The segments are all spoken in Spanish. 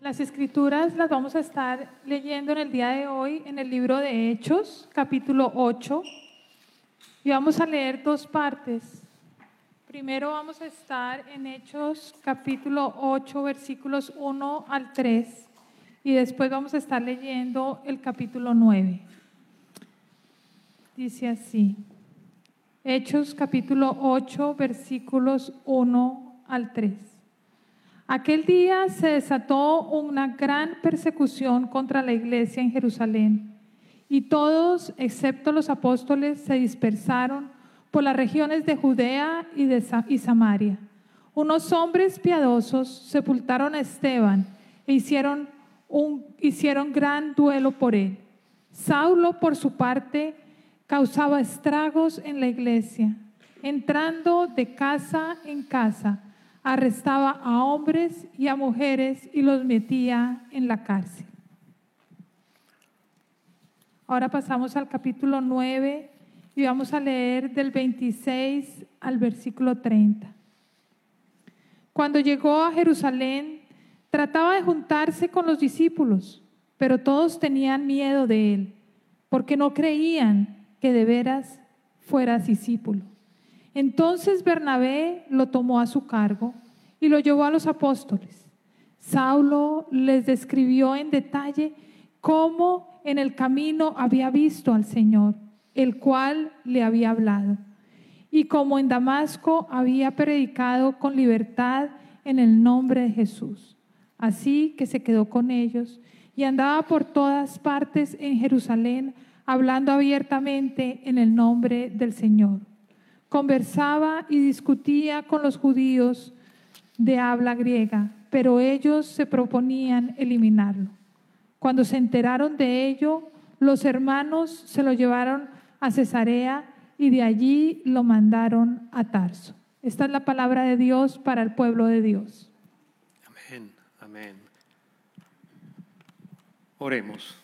Las escrituras las vamos a estar leyendo en el día de hoy en el libro de Hechos, capítulo 8, y vamos a leer dos partes. Primero vamos a estar en Hechos, capítulo 8, versículos 1 al 3, y después vamos a estar leyendo el capítulo 9. Dice así, Hechos, capítulo 8, versículos 1 al 3. Aquel día se desató una gran persecución contra la iglesia en Jerusalén y todos, excepto los apóstoles, se dispersaron por las regiones de Judea y, de Samaria. Unos hombres piadosos sepultaron a Esteban e hicieron, un, hicieron gran duelo por él. Saulo, por su parte, causaba estragos en la iglesia, entrando de casa en casa arrestaba a hombres y a mujeres y los metía en la cárcel. Ahora pasamos al capítulo 9 y vamos a leer del 26 al versículo 30. Cuando llegó a Jerusalén, trataba de juntarse con los discípulos, pero todos tenían miedo de él, porque no creían que de veras fuera discípulo. Entonces Bernabé lo tomó a su cargo y lo llevó a los apóstoles. Saulo les describió en detalle cómo en el camino había visto al Señor, el cual le había hablado, y cómo en Damasco había predicado con libertad en el nombre de Jesús. Así que se quedó con ellos y andaba por todas partes en Jerusalén, hablando abiertamente en el nombre del Señor conversaba y discutía con los judíos de habla griega, pero ellos se proponían eliminarlo. Cuando se enteraron de ello, los hermanos se lo llevaron a Cesarea y de allí lo mandaron a Tarso. Esta es la palabra de Dios para el pueblo de Dios. Amén, amén. Oremos.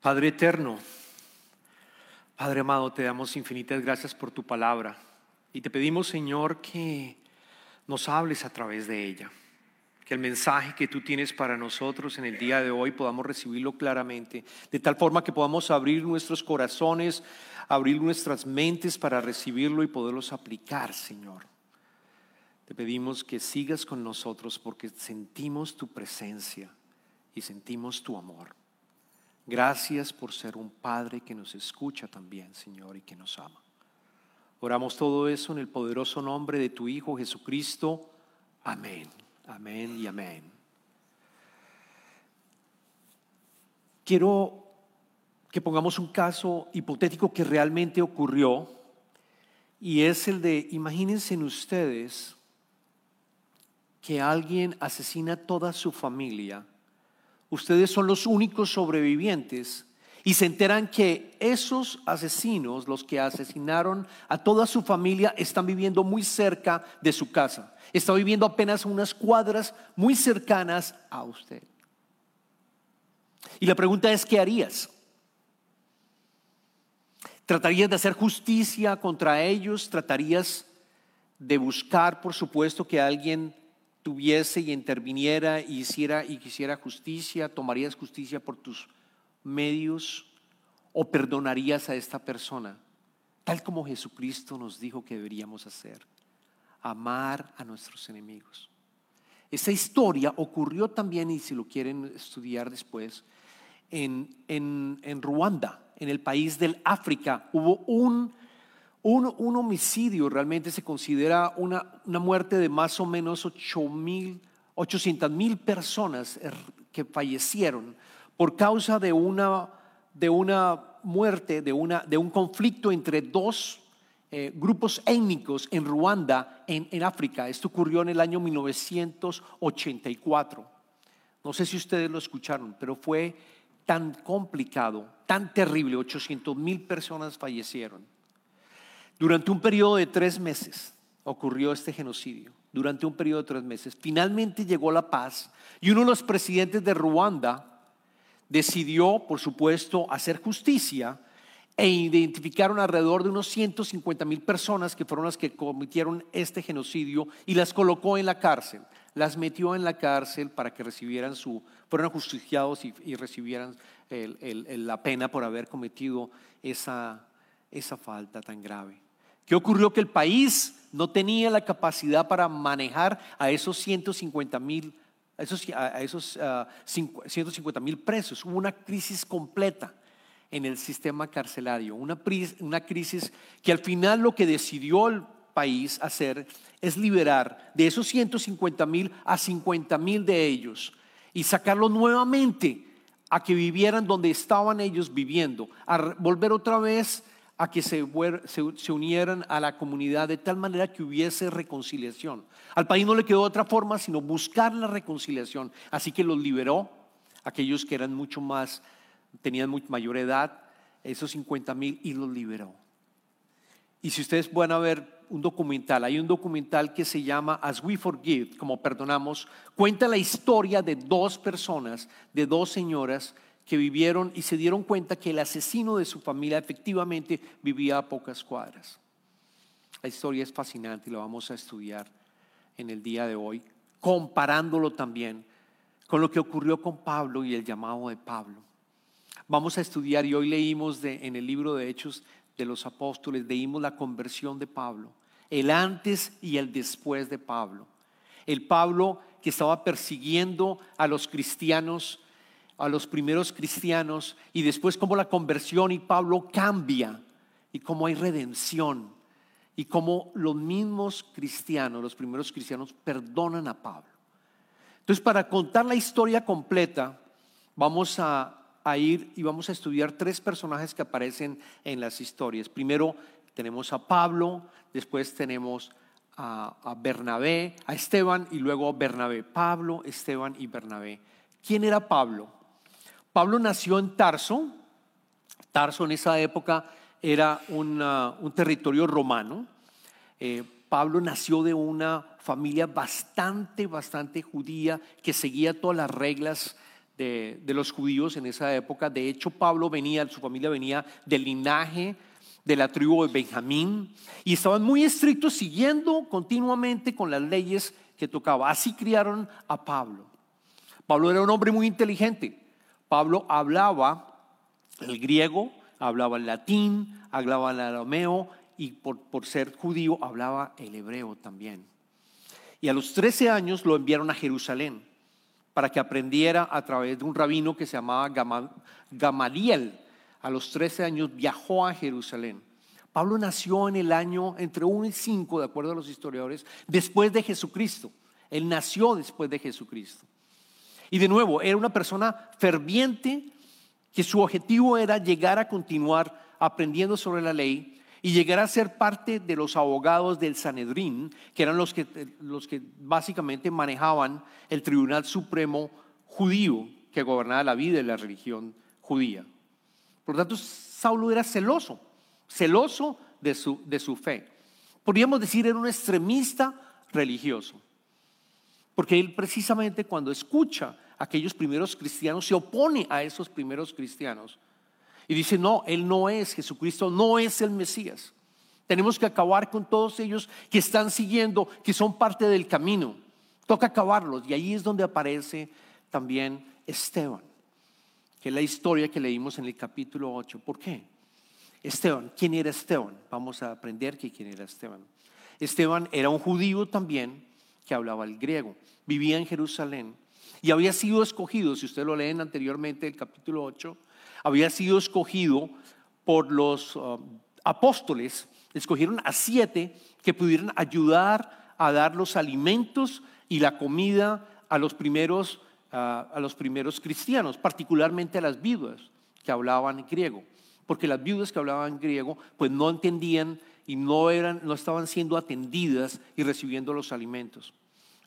Padre eterno, Padre amado, te damos infinitas gracias por tu palabra y te pedimos, Señor, que nos hables a través de ella. Que el mensaje que tú tienes para nosotros en el día de hoy podamos recibirlo claramente, de tal forma que podamos abrir nuestros corazones, abrir nuestras mentes para recibirlo y poderlos aplicar, Señor. Te pedimos que sigas con nosotros porque sentimos tu presencia y sentimos tu amor. Gracias por ser un Padre que nos escucha también, Señor, y que nos ama. Oramos todo eso en el poderoso nombre de tu Hijo Jesucristo. Amén, amén y amén. Quiero que pongamos un caso hipotético que realmente ocurrió y es el de, imagínense ustedes que alguien asesina a toda su familia ustedes son los únicos sobrevivientes y se enteran que esos asesinos, los que asesinaron a toda su familia, están viviendo muy cerca de su casa. Están viviendo apenas unas cuadras muy cercanas a usted. Y la pregunta es, ¿qué harías? ¿Tratarías de hacer justicia contra ellos? ¿Tratarías de buscar, por supuesto, que alguien tuviese y interviniera y hiciera y quisiera justicia, tomarías justicia por tus medios o perdonarías a esta persona, tal como Jesucristo nos dijo que deberíamos hacer, amar a nuestros enemigos. Esa historia ocurrió también, y si lo quieren estudiar después, en, en, en Ruanda, en el país del África. Hubo un un, homicidio realmente se considera una, muerte de más o menos 800 mil personas er, que fallecieron por causa de una, de una muerte, de, una, de un conflicto entre dos eh, grupos étnicos en Ruanda, en, en África. Esto ocurrió en el año 1984. No sé si ustedes lo escucharon, pero fue tan complicado, tan terrible, 800 mil personas fallecieron. Durante un periodo de tres meses ocurrió este genocidio. Durante un periodo de tres meses. Finalmente llegó la paz y uno de los presidentes de Ruanda decidió, por supuesto, hacer justicia e identificaron alrededor de unos 150 mil personas que fueron las que cometieron este genocidio y las colocó en la cárcel. las metió en la cárcel para que recibieran su, fueran justiciados y, recibieran la pena por haber cometido esa, esa falta tan grave. ¿Qué ocurrió? Que el país no tenía la capacidad para manejar a esos 150 mil a esos, a esos 150 mil presos. Hubo una crisis completa en el sistema carcelario, una, una crisis que al final lo que decidió el país hacer es liberar de esos 150 mil a 50 mil de ellos y sacarlos nuevamente a que vivieran donde estaban ellos viviendo, a volver otra vez a que se, unieran a la comunidad de tal manera que hubiese reconciliación. Al país no le quedó otra forma sino buscar la reconciliación. Así que los liberó, aquellos que eran mucho más, tenían mucha mayor edad, esos 50 mil, y los liberó. Y si ustedes pueden ver un documental, hay un documental que se llama As We Forgive, como perdonamos, cuenta la historia de dos personas, de dos señoras que vivieron y se dieron cuenta que el asesino de su familia efectivamente vivía a pocas cuadras. La historia es fascinante y la vamos a estudiar en el día de hoy, comparándolo también con lo que ocurrió con Pablo y el llamado de Pablo. Vamos a estudiar y hoy leímos en el libro de Hechos de los Apóstoles, leímos la conversión de Pablo, el antes y el después de Pablo. El Pablo que estaba persiguiendo a los cristianos a los primeros cristianos y después cómo la conversión y Pablo cambia y cómo hay redención y cómo los mismos cristianos, los primeros cristianos, perdonan a Pablo. Entonces, para contar la historia completa, vamos a, ir y vamos a estudiar tres personajes que aparecen en las historias. Primero tenemos a Pablo, después tenemos a, a Bernabé, a Esteban y luego a Bernabé. Pablo, Esteban y Bernabé. ¿Quién era Pablo? Pablo nació en Tarso. Tarso en esa época era un territorio romano. Eh, Pablo nació de una familia bastante, bastante judía que seguía todas las reglas de, de, los judíos en esa época. De hecho, Pablo venía, su familia venía del linaje de la tribu de Benjamín y estaban muy estrictos siguiendo continuamente con las leyes que tocaba. Así criaron a Pablo. Pablo era un hombre muy inteligente. Pablo hablaba el griego, hablaba el latín, hablaba el arameo y por, ser judío hablaba el hebreo también. Y a los 13 años lo enviaron a Jerusalén para que aprendiera a través de un rabino que se llamaba Gamaliel. A los 13 años viajó a Jerusalén. Pablo nació en el año entre 1 y 5, de acuerdo a los historiadores, después de Jesucristo. Él nació después de Jesucristo. Y de nuevo, era una persona ferviente que su objetivo era llegar a continuar aprendiendo sobre la ley y llegar a ser parte de los abogados del Sanedrín, que eran los que, los que básicamente manejaban el Tribunal Supremo judío que gobernaba la vida de la religión judía. Por lo tanto, Saulo era celoso, celoso de su, de su fe. Podríamos decir, era un extremista religioso. Porque él precisamente cuando escucha aquellos primeros cristianos, se opone a esos primeros cristianos. Y dice, no, Él no es Jesucristo, no es el Mesías. Tenemos que acabar con todos ellos que están siguiendo, que son parte del camino. Toca acabarlos. Y ahí es donde aparece también Esteban, que es la historia que leímos en el capítulo 8. ¿Por qué? Esteban, ¿quién era Esteban? Vamos a aprender que quién era Esteban. Esteban era un judío también que hablaba el griego, vivía en Jerusalén y había sido escogido, si usted lo leen anteriormente, el capítulo 8, había sido escogido por los uh, apóstoles, escogieron a siete que pudieran ayudar a dar los alimentos y la comida a los primeros, uh, a los primeros cristianos, particularmente a las viudas que hablaban griego, porque las viudas que hablaban griego pues no entendían y no, eran, no estaban siendo atendidas y recibiendo los alimentos.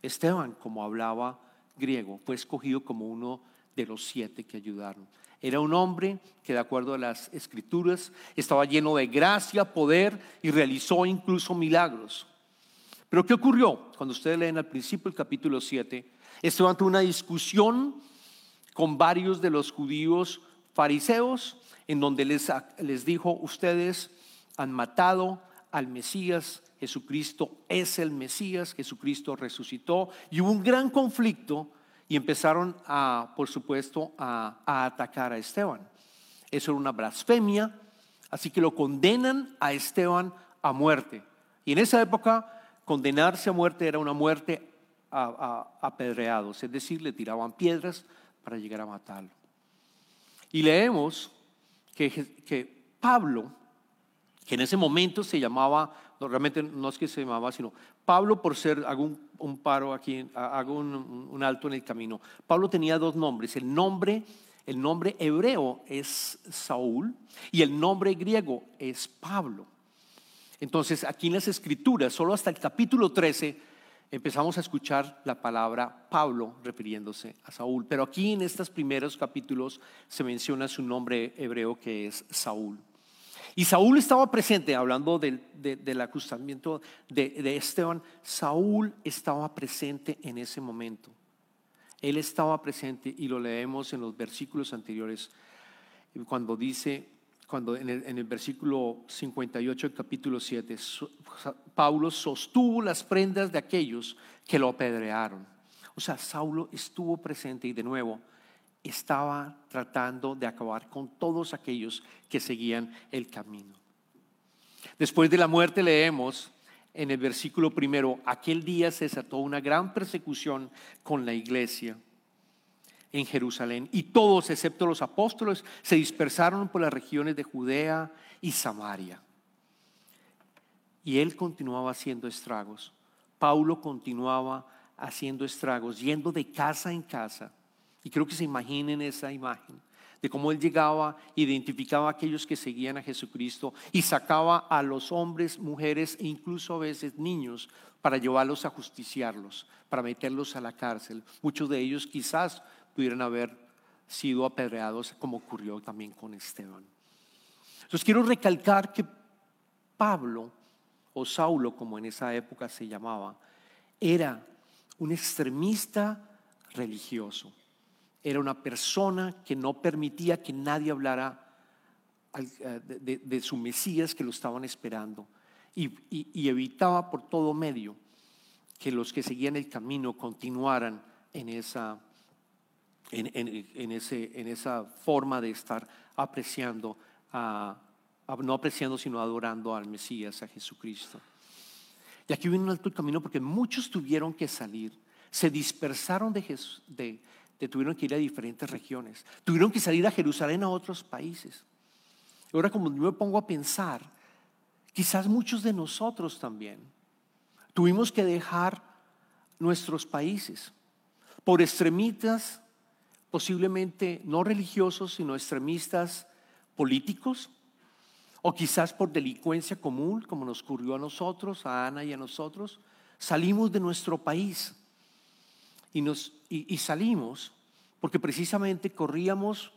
Esteban, como hablaba griego, fue escogido como uno de los siete que ayudaron. Era un hombre que de acuerdo a las escrituras estaba lleno de gracia, poder y realizó incluso milagros. Pero ¿qué ocurrió? Cuando ustedes leen al principio el capítulo 7, Esteban tuvo una discusión con varios de los judíos fariseos en donde les, les dijo, ustedes han matado al Mesías Jesucristo es el Mesías, Jesucristo resucitó y hubo un gran conflicto y empezaron a, por supuesto, a, a atacar a Esteban. Eso era una blasfemia, así que lo condenan a Esteban a muerte. Y en esa época condenarse a muerte era una muerte a, apedreados, es decir, le tiraban piedras para llegar a matarlo. Y leemos que Pablo, que en ese momento se llamaba, realmente no es que se llamaba, sino Pablo por ser, hago un, paro aquí, hago un, un, alto en el camino. Pablo tenía dos nombres, el nombre, el nombre hebreo es Saúl y el nombre griego es Pablo. Entonces, aquí en las escrituras, solo hasta el capítulo 13, empezamos a escuchar la palabra Pablo refiriéndose a Saúl. Pero aquí en estos primeros capítulos se menciona su nombre hebreo que es Saúl. Y Saúl estaba presente, hablando del, acusamiento de, de Esteban, Saúl estaba presente en ese momento. Él estaba presente y lo leemos en los versículos anteriores, cuando dice, cuando en el, versículo 58 del capítulo 7, Pablo sostuvo las prendas de aquellos que lo apedrearon. O sea, Saulo estuvo presente y de nuevo estaba tratando de acabar con todos aquellos que seguían el camino. Después de la muerte leemos en el versículo primero, aquel día se desató una gran persecución con la iglesia en Jerusalén y todos, excepto los apóstoles, se dispersaron por las regiones de Judea y Samaria. Y él continuaba haciendo estragos. Paulo continuaba haciendo estragos, yendo de casa en casa. Y creo que se imaginen esa imagen de cómo él llegaba, identificaba a aquellos que seguían a Jesucristo y sacaba a los hombres, mujeres e incluso a veces niños para llevarlos a justiciarlos, para meterlos a la cárcel. Muchos de ellos quizás pudieran haber sido apedreados, como ocurrió también con Esteban. Entonces quiero recalcar que Pablo, o Saulo como en esa época se llamaba, era un extremista religioso. Era una persona que no permitía que nadie hablara eh, de, su Mesías que lo estaban esperando y evitaba por todo medio que los que seguían el camino continuaran en esa en, ese, en esa forma de estar apreciando, no apreciando, sino adorando al Mesías, a Jesucristo. Y aquí viene un alto camino porque muchos tuvieron que salir, se dispersaron de, Jesús, de, tuvieron que ir a diferentes regiones, tuvieron que salir a Jerusalén a otros países. Ahora como me pongo a pensar, quizás muchos de nosotros también tuvimos que dejar nuestros países por extremitas posiblemente no religiosos, sino extremistas políticos, o quizás por delincuencia común, como nos ocurrió a nosotros, a Ana y a nosotros, salimos de nuestro país y, nos, y salimos porque precisamente corríamos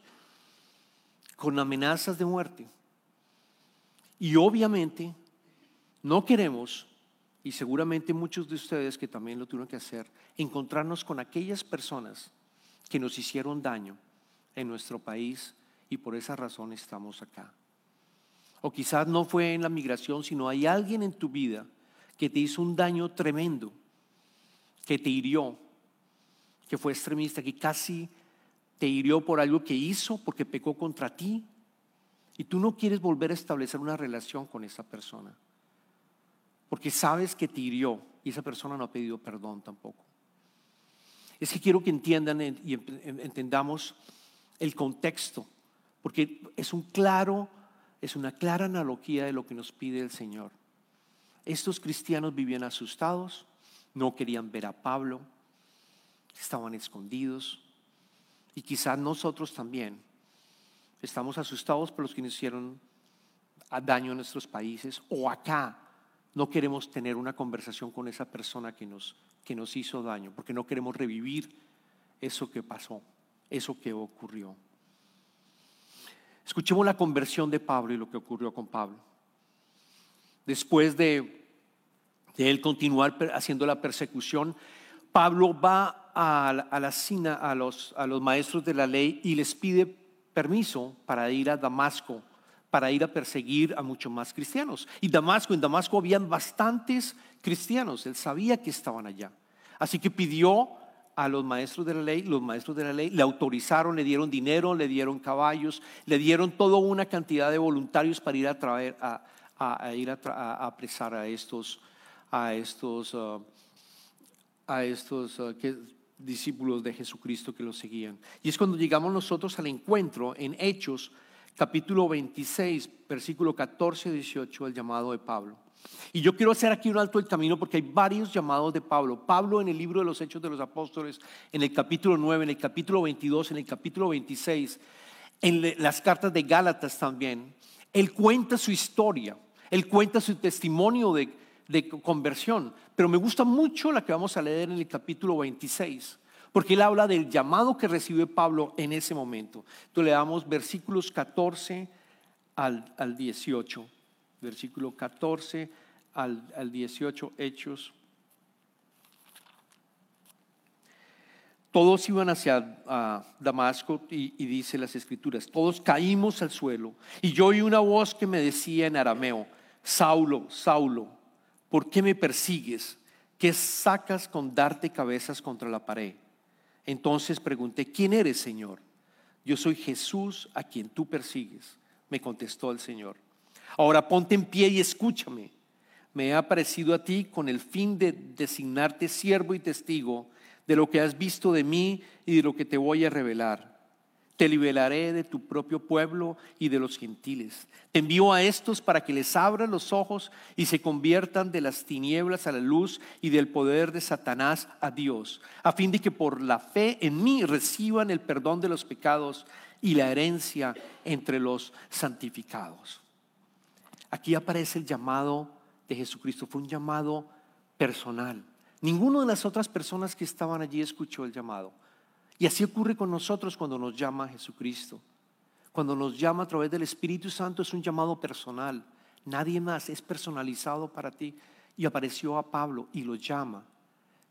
con amenazas de muerte. Y obviamente no queremos, y seguramente muchos de ustedes que también lo tuvieron que hacer, encontrarnos con aquellas personas que nos hicieron daño en nuestro país y por esa razón estamos acá. O quizás no fue en la migración, sino hay alguien en tu vida que te hizo un daño tremendo, que te hirió, que fue extremista, que casi te hirió por algo que hizo, porque pecó contra ti, y tú no quieres volver a establecer una relación con esa persona, porque sabes que te hirió y esa persona no ha pedido perdón tampoco. Es que quiero que entiendan y entendamos el contexto, porque es un claro, es una clara analogía de lo que nos pide el Señor. Estos cristianos vivían asustados, no querían ver a Pablo, estaban escondidos y quizás nosotros también estamos asustados por los que nos hicieron daño en nuestros países o acá no queremos tener una conversación con esa persona que nos que nos hizo daño, porque no queremos revivir eso que pasó, eso que ocurrió. Escuchemos la conversión de Pablo y lo que ocurrió con Pablo. Después de, de él continuar haciendo la persecución, Pablo va a, la cina a los, maestros de la ley y les pide permiso para ir a Damasco para ir a perseguir a muchos más cristianos. Y Damasco, en Damasco habían bastantes cristianos, él sabía que estaban allá. Así que pidió a los maestros de la ley, los maestros de la ley le autorizaron, le dieron dinero, le dieron caballos, le dieron toda una cantidad de voluntarios para ir a traer, a, ir a, apresar a estos, a estos, uh, a estos uh, discípulos de Jesucristo que lo seguían. Y es cuando llegamos nosotros al encuentro en Hechos capítulo 26, versículo 14 18, el llamado de Pablo. Y yo quiero hacer aquí un alto el camino porque hay varios llamados de Pablo. Pablo en el libro de los Hechos de los Apóstoles, en el capítulo 9, en el capítulo 22, en el capítulo 26, en las cartas de Gálatas también, él cuenta su historia, él cuenta su testimonio de, de conversión. Pero me gusta mucho la que vamos a leer en el capítulo 26 porque él habla del llamado que recibe Pablo en ese momento. Entonces le damos versículos 14 al, al 18, versículo 14 al, al 18, Hechos. Todos iban hacia Damasco y, y, dice las escrituras, todos caímos al suelo y yo oí una voz que me decía en arameo, Saulo, Saulo, ¿por qué me persigues? ¿Qué sacas con darte cabezas contra la pared? Entonces pregunté, ¿quién eres, Señor? Yo soy Jesús a quien tú persigues, me contestó el Señor. Ahora ponte en pie y escúchame. Me he aparecido a ti con el fin de designarte siervo y testigo de lo que has visto de mí y de lo que te voy a revelar. Te liberaré de tu propio pueblo y de los gentiles. Te envío a estos para que les abras los ojos y se conviertan de las tinieblas a la luz y del poder de Satanás a Dios, a fin de que por la fe en mí reciban el perdón de los pecados y la herencia entre los santificados. Aquí aparece el llamado de Jesucristo, fue un llamado personal. Ninguna de las otras personas que estaban allí escuchó el llamado. Y así ocurre con nosotros cuando nos llama Jesucristo. Cuando nos llama a través del Espíritu Santo es un llamado personal. Nadie más es personalizado para ti. Y apareció a Pablo y lo llama.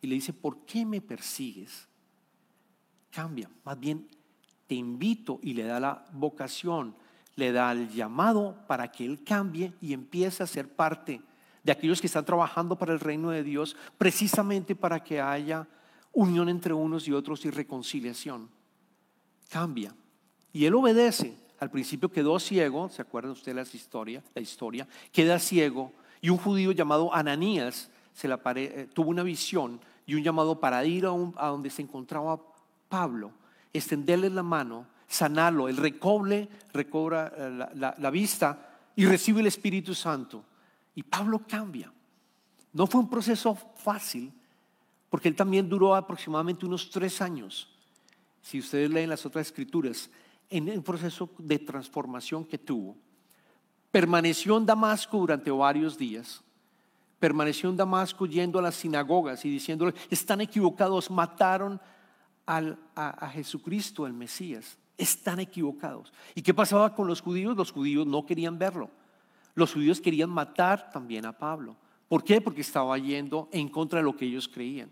Y le dice, ¿por qué me persigues? Cambia. Más bien, te invito y le da la vocación, le da el llamado para que él cambie y empiece a ser parte de aquellos que están trabajando para el reino de Dios, precisamente para que haya unión entre unos y otros y reconciliación. Cambia. Y él obedece. Al principio quedó ciego, ¿se acuerdan usted la historia? La historia queda ciego y un judío llamado Ananías eh, tuvo una visión y un llamado para ir a, donde se encontraba Pablo, extenderle la mano, sanarlo. El recoble, recobra eh, la, la vista y recibe el Espíritu Santo. Y Pablo cambia. No fue un proceso fácil, porque él también duró aproximadamente unos tres años, si ustedes leen las otras escrituras, en el proceso de transformación que tuvo. Permaneció en Damasco durante varios días. Permaneció en Damasco yendo a las sinagogas y diciéndole, están equivocados, mataron a, a Jesucristo, el Mesías. Están equivocados. ¿Y qué pasaba con los judíos? Los judíos no querían verlo. Los judíos querían matar también a Pablo. ¿Por qué? Porque estaba yendo en contra de lo que ellos creían.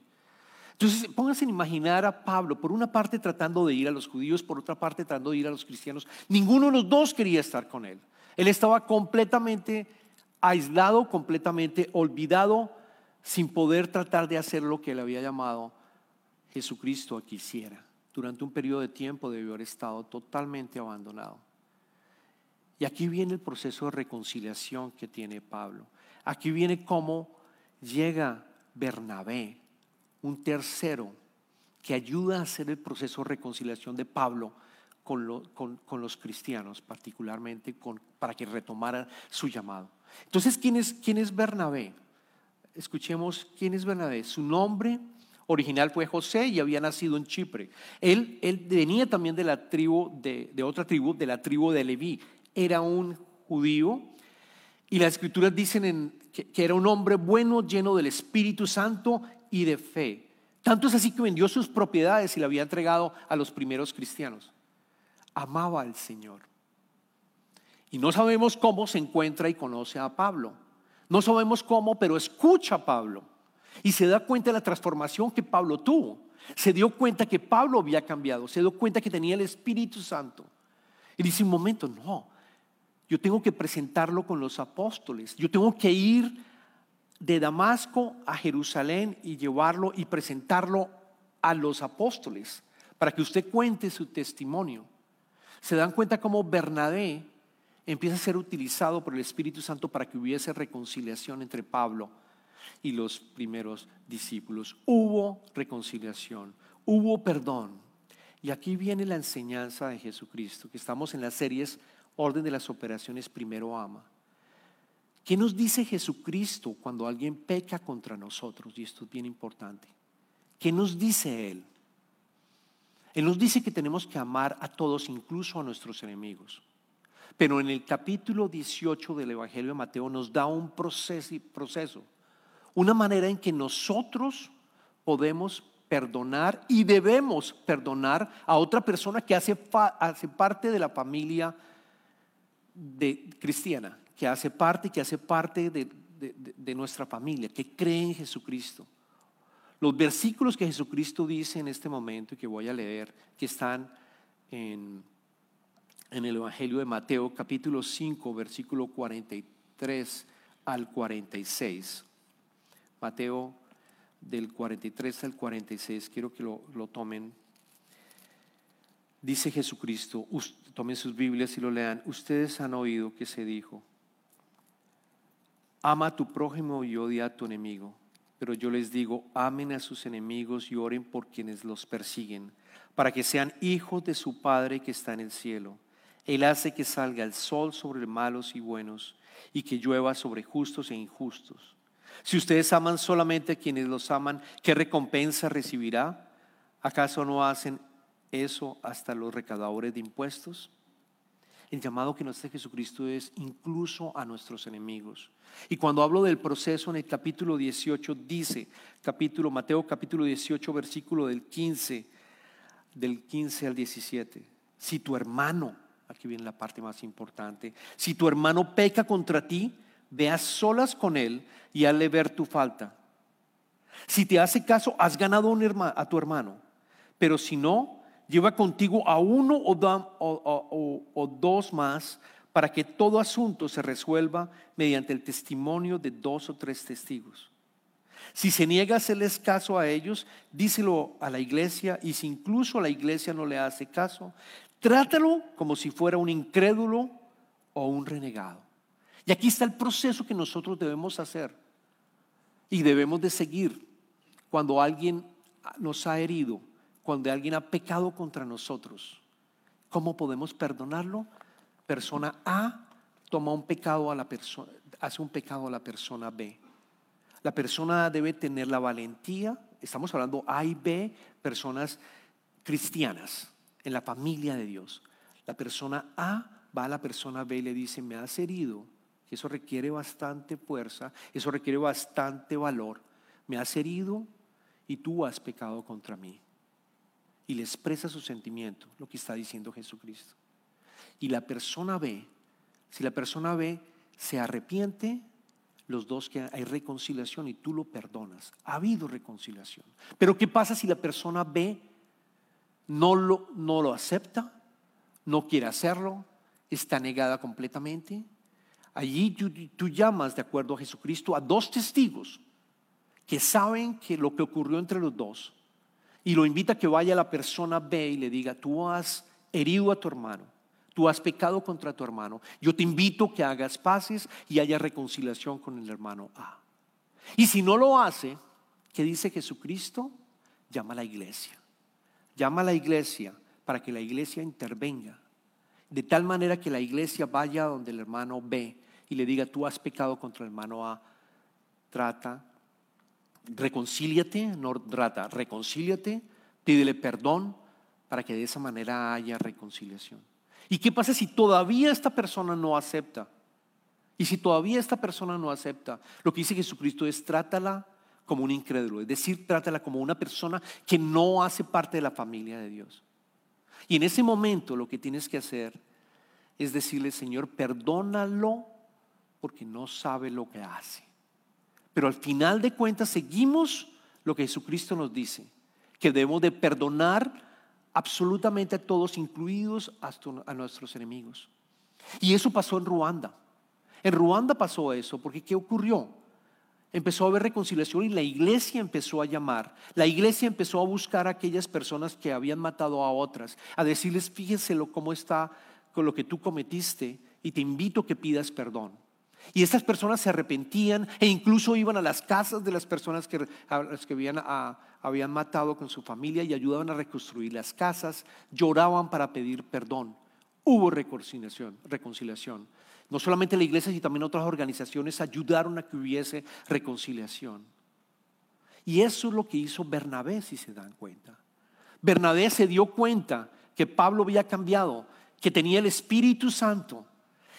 Entonces, pónganse a imaginar a Pablo, por una parte tratando de ir a los judíos, por otra parte tratando de ir a los cristianos. Ninguno de los dos quería estar con él. Él estaba completamente aislado, completamente olvidado, sin poder tratar de hacer lo que él había llamado Jesucristo quisiera. Durante un periodo de tiempo debió haber estado totalmente abandonado. Y aquí viene el proceso de reconciliación que tiene Pablo. Aquí viene cómo llega Bernabé un tercero que ayuda a hacer el proceso de reconciliación de Pablo con, los cristianos, particularmente para que retomara su llamado. Entonces, ¿quién es, quién es Bernabé? Escuchemos quién es Bernabé. Su nombre original fue José y había nacido en Chipre. Él, él venía también de la tribu, de, otra tribu, de la tribu de Leví. Era un judío y las escrituras dicen que era un hombre bueno, lleno del Espíritu Santo y de fe. Tanto es así que vendió sus propiedades y la había entregado a los primeros cristianos. Amaba al Señor. Y no sabemos cómo se encuentra y conoce a Pablo. No sabemos cómo, pero escucha a Pablo. Y se da cuenta de la transformación que Pablo tuvo. Se dio cuenta que Pablo había cambiado. Se dio cuenta que tenía el Espíritu Santo. Y dice un momento, no, Yo tengo que presentarlo con los apóstoles. Yo tengo que ir de Damasco a Jerusalén y llevarlo y presentarlo a los apóstoles para que usted cuente su testimonio. Se dan cuenta cómo Bernabé empieza a ser utilizado por el Espíritu Santo para que hubiese reconciliación entre Pablo y los primeros discípulos. Hubo reconciliación, hubo perdón. Y aquí viene la enseñanza de Jesucristo, que estamos en las series Orden de las Operaciones Primero Ama. ¿Qué nos dice Jesucristo cuando alguien peca contra nosotros? Y esto es bien importante. ¿Qué nos dice Él? Él nos dice que tenemos que amar a todos, incluso a nuestros enemigos. Pero en el capítulo 18 del Evangelio de Mateo nos da un proceso, una manera en que nosotros podemos perdonar y debemos perdonar a otra persona que hace, parte de la familia cristiana, que hace parte, que hace parte de, de nuestra familia, que cree en Jesucristo. Los versículos que Jesucristo dice en este momento y que voy a leer, que están en, en el Evangelio de Mateo capítulo 5, versículo 43 al 46. Mateo del 43 al 46, quiero que lo, tomen. Dice Jesucristo, tomen sus Biblias y lo lean. Ustedes han oído que se dijo, ama a tu prójimo y odia a tu enemigo. Pero yo les digo, amen a sus enemigos y oren por quienes los persiguen, para que sean hijos de su Padre que está en el cielo. Él hace que salga el sol sobre malos y buenos y que llueva sobre justos e injustos. Si ustedes aman solamente a quienes los aman, ¿qué recompensa recibirá? ¿Acaso no hacen eso hasta los recaudadores de impuestos? El llamado que nos hace Jesucristo es incluso a nuestros enemigos. Y cuando hablo del proceso en el capítulo 18, dice, capítulo, Mateo capítulo 18, versículo del 15, del 15 al 17, si tu hermano, aquí viene la parte más importante, si tu hermano peca contra ti, ve solas con él y hazle ver tu falta. Si te hace caso, has ganado a tu hermano. Pero si no, lleva contigo a uno o, dos más para que todo asunto se resuelva mediante el testimonio de dos o tres testigos. Si se niega a hacerles caso a ellos, díselo a la iglesia y si incluso la iglesia no le hace caso, trátalo como si fuera un incrédulo o un renegado. Y aquí está el proceso que nosotros debemos hacer y debemos de seguir cuando alguien nos ha herido, cuando alguien ha pecado contra nosotros. ¿Cómo podemos perdonarlo? Persona A toma un pecado a la persona, hace un pecado a la persona B. La persona A debe tener la valentía, estamos hablando A y B, personas cristianas en la familia de Dios. La persona A va a la persona B y le dice, me has herido, eso requiere bastante fuerza, eso requiere bastante valor. Me has herido y tú has pecado contra mí. Y le expresa su sentimiento, lo que está diciendo Jesucristo. Y la persona ve, si la persona ve, se arrepiente, los dos que hay reconciliación y tú lo perdonas. Ha habido reconciliación. Pero ¿qué pasa si la persona ve, no lo, no lo acepta, no quiere hacerlo, está negada completamente? Allí tú, llamas, de acuerdo a Jesucristo, a dos testigos que saben que lo que ocurrió entre los dos y lo invita a que vaya la persona B y le diga, tú has herido a tu hermano, tú has pecado contra tu hermano, yo te invito a que hagas paces y haya reconciliación con el hermano A. Y si no lo hace, ¿qué dice Jesucristo? Llama a la iglesia. Llama a la iglesia para que la iglesia intervenga. De tal manera que la iglesia vaya donde el hermano B y le diga, tú has pecado contra el hermano A, trata, reconcíliate, no trata, reconcíliate, pídele perdón para que de esa manera haya reconciliación. ¿Y qué pasa si todavía esta persona no acepta? Y si todavía esta persona no acepta, lo que dice Jesucristo es trátala como un incrédulo, es decir, trátala como una persona que no hace parte de la familia de Dios. Y en ese momento lo que tienes que hacer es decirle, Señor, perdónalo porque no sabe lo que hace. Pero al final de cuentas seguimos lo que Jesucristo nos dice, que debemos de perdonar absolutamente a todos, incluidos a nuestros enemigos. Y eso pasó en Ruanda. En Ruanda pasó eso, porque ¿qué ocurrió? Empezó a haber reconciliación y la iglesia empezó a llamar. La iglesia empezó a buscar a aquellas personas que habían matado a otras, a decirles, fíjese cómo está con lo que tú cometiste y te invito a que pidas perdón. Y estas personas se arrepentían e incluso iban a las casas de las personas que, que habían, habían matado con su familia y ayudaban a reconstruir las casas, lloraban para pedir perdón. Hubo reconciliación, reconciliación. No solamente la iglesia, sino también otras organizaciones ayudaron a que hubiese reconciliación. Y eso es lo que hizo Bernabé, si se dan cuenta. Bernabé se dio cuenta que Pablo había cambiado, que tenía el Espíritu Santo.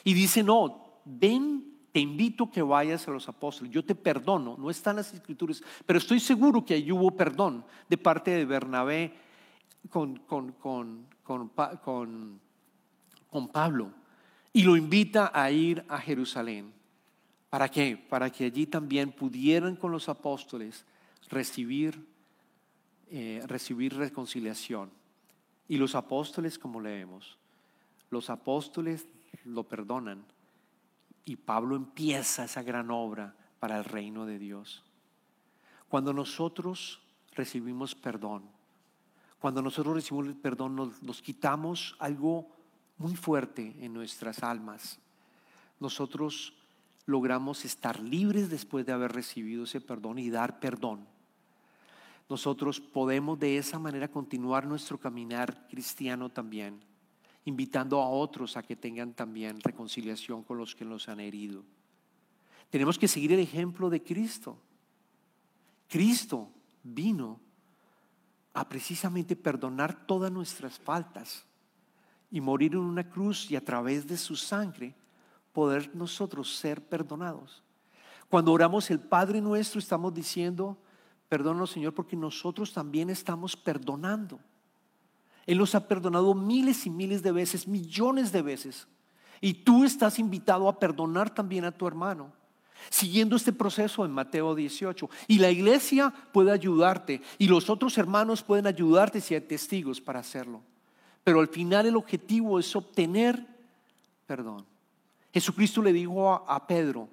Y dice, no, ven, te invito a que vayas a los apóstoles. Yo te perdono, no están las escrituras, pero estoy seguro que ahí hubo perdón de parte de Bernabé con, con, con, con Pablo y lo invita a ir a Jerusalén. ¿Para qué? Para que allí también pudieran con los apóstoles recibir, eh, recibir reconciliación. Y los apóstoles, como leemos, los apóstoles lo perdonan y Pablo empieza esa gran obra para el reino de Dios. Cuando nosotros recibimos perdón, cuando nosotros recibimos perdón, nos, nos quitamos algo muy fuerte en nuestras almas. Nosotros logramos estar libres después de haber recibido ese perdón y dar perdón. Nosotros podemos de esa manera continuar nuestro caminar cristiano también, invitando a otros a que tengan también reconciliación con los que nos han herido. Tenemos que seguir el ejemplo de Cristo. Cristo vino a precisamente perdonar todas nuestras faltas y morir en una cruz y a través de su sangre poder nosotros ser perdonados. Cuando oramos el Padre nuestro estamos diciendo, perdónanos Señor porque nosotros también estamos perdonando. Él nos ha perdonado miles y miles de veces, millones de veces. Y tú estás invitado a perdonar también a tu hermano, siguiendo este proceso en Mateo 18. Y la iglesia puede ayudarte y los otros hermanos pueden ayudarte si hay testigos para hacerlo. Pero al final el objetivo es obtener perdón. Jesucristo le dijo a, Pedro,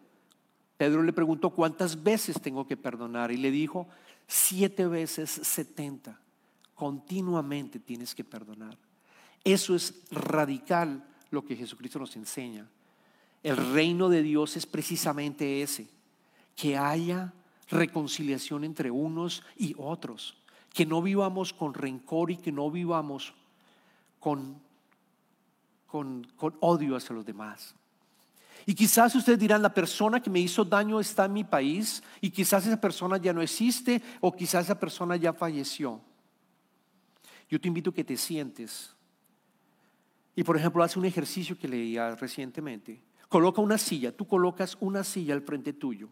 Pedro le preguntó cuántas veces tengo que perdonar y le dijo siete veces setenta. Continuamente tienes que perdonar. Eso es radical lo que Jesucristo nos enseña. El reino de Dios es precisamente ese, que haya reconciliación entre unos y otros, que no vivamos con rencor y que no vivamos con, con, odio hacia los demás. Y quizás ustedes dirán, la persona que me hizo daño está en mi país y quizás esa persona ya no existe o quizás esa persona ya falleció. Yo te invito a que te sientes y por ejemplo hace un ejercicio que leía recientemente. Coloca una silla, tú colocas una silla al frente tuyo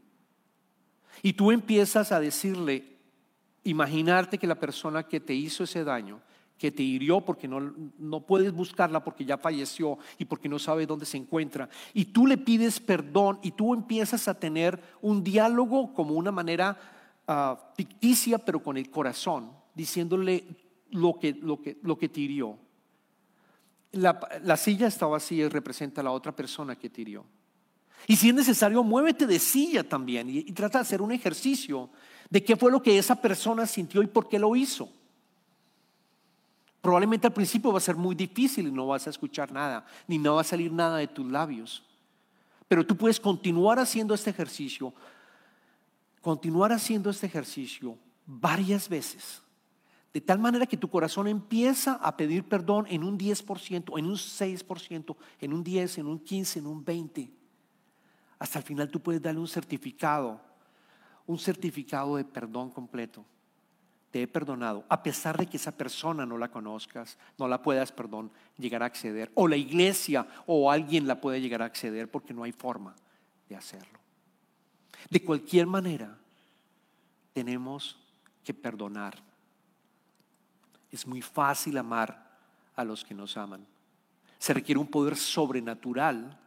y tú empiezas a decirle, imaginarte que la persona que te hizo ese daño que te hirió porque no, no puedes buscarla porque ya falleció y porque no sabe dónde se encuentra. Y tú le pides perdón y tú empiezas a tener un diálogo como una manera ah, ficticia, pero con el corazón, diciéndole lo que, lo que, lo que. La, la silla está vacía y representa a la otra persona que te hirió. Y si es necesario, muévete de silla también y trata de hacer un ejercicio de qué fue lo que esa persona sintió y por qué lo hizo. Probablemente al principio va a ser muy difícil y no vas a escuchar nada, ni no va a salir nada de tus labios. Pero tú puedes continuar haciendo este ejercicio, continuar haciendo este ejercicio varias veces, de tal manera que tu corazón empieza a pedir perdón en un 10%, en un 6%, en un 10, en un 15, en un 20. Hasta el final tú puedes darle un certificado, un certificado de perdón completo te he perdonado, a pesar de que esa persona no la conozcas, no la puedas, perdón, llegar a acceder, o la iglesia o alguien la puede llegar a acceder porque no hay forma de hacerlo. De cualquier manera, tenemos que perdonar. Es muy fácil amar a los que nos aman. Se requiere un poder sobrenatural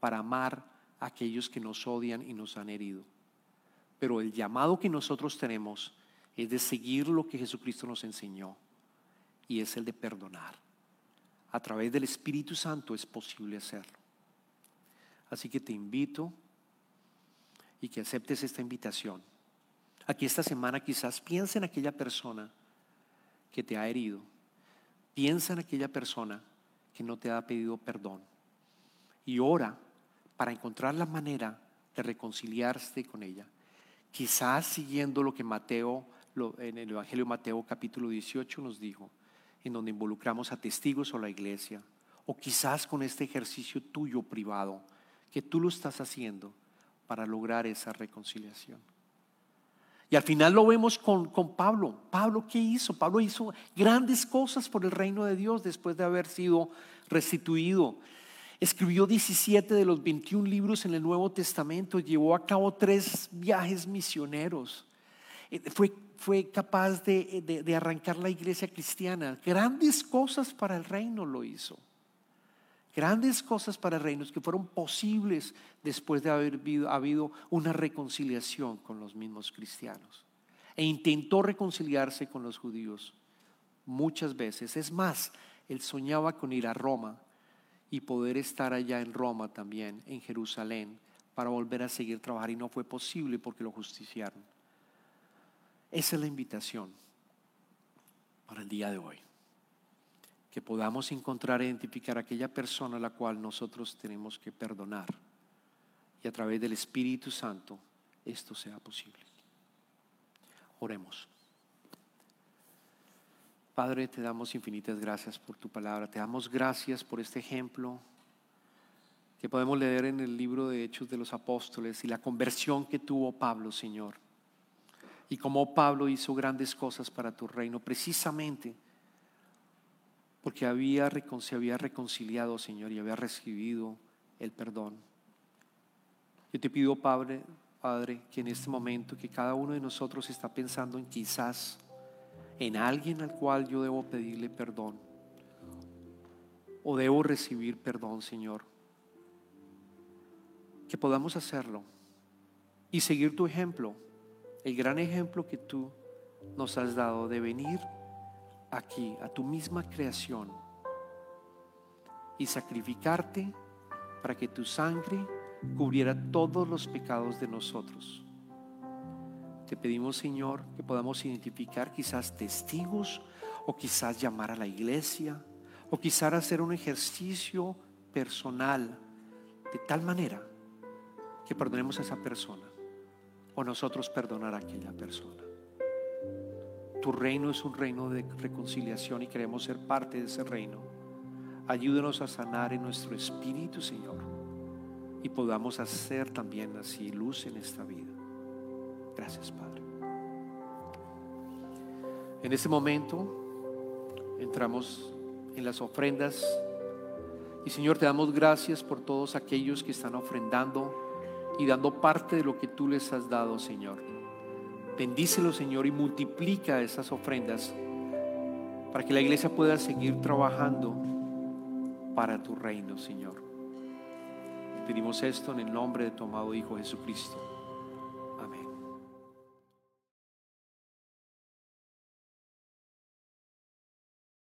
para amar a aquellos que nos odian y nos han herido. Pero el llamado que nosotros tenemos es de seguir lo que Jesucristo nos enseñó y es el de perdonar. A través del Espíritu Santo es posible hacerlo. Así que te invito y que aceptes esta invitación. Aquí esta semana quizás piensa en aquella persona que te ha herido. Piensa en aquella persona que no te ha pedido perdón. Y ora para encontrar la manera de reconciliarse con ella. Quizás siguiendo lo que Mateo, en el Evangelio de Mateo capítulo 18 nos dijo, en donde involucramos a testigos o la iglesia. O quizás con este ejercicio tuyo privado, que tú lo estás haciendo para lograr esa reconciliación. Y al final lo vemos con, con, Pablo. Pablo, ¿qué hizo? Pablo hizo grandes cosas por el reino de Dios después de haber sido restituido. Escribió 17 de los 21 libros en el Nuevo Testamento, llevó a cabo tres viajes misioneros. Eh, fue, fue capaz de, de arrancar la iglesia cristiana. Grandes cosas para el reino lo hizo. Grandes cosas para el reino que fueron posibles después de haber habido una reconciliación con los mismos cristianos. E intentó reconciliarse con los judíos muchas veces. Es más, él soñaba con ir a Roma y poder estar allá en Roma también, en Jerusalén, para volver a seguir trabajando. Y no fue posible porque lo justiciaron. Esa es la invitación para el día de hoy que podamos encontrar e identificar a aquella persona a la cual nosotros tenemos que perdonar. Y a través del Espíritu Santo esto sea posible. Oremos. Padre, te damos infinitas gracias por tu palabra. Te damos gracias por este ejemplo que podemos leer en el libro de Hechos de los Apóstoles y la conversión que tuvo Pablo, Señor. Y cómo Pablo hizo grandes cosas para tu reino, precisamente porque había, se había reconciliado, Señor, y había recibido el perdón. Yo te pido, Padre, Padre, que en este momento que cada uno de nosotros está pensando en quizás en alguien al cual yo debo pedirle perdón o debo recibir perdón, Señor. Que podamos hacerlo y seguir tu ejemplo, el gran ejemplo que tú nos has dado de venir aquí, a tu misma creación, y sacrificarte para que tu sangre cubriera todos los pecados de nosotros. Te pedimos, Señor, que podamos identificar quizás testigos o quizás llamar a la iglesia o quizás hacer un ejercicio personal de tal manera que perdonemos a esa persona o nosotros perdonar a aquella persona. Tu reino es un reino de reconciliación y queremos ser parte de ese reino. Ayúdanos a sanar en nuestro espíritu, Señor, y podamos hacer también así luz en esta vida. Gracias, Padre. En este momento entramos en las ofrendas y Señor, te damos gracias por todos aquellos que están ofrendando y dando parte de lo que tú les has dado, Señor. Bendícelo, Señor, y multiplica esas ofrendas para que la iglesia pueda seguir trabajando para tu reino, Señor. Pedimos esto en el nombre de tu amado Hijo Jesucristo.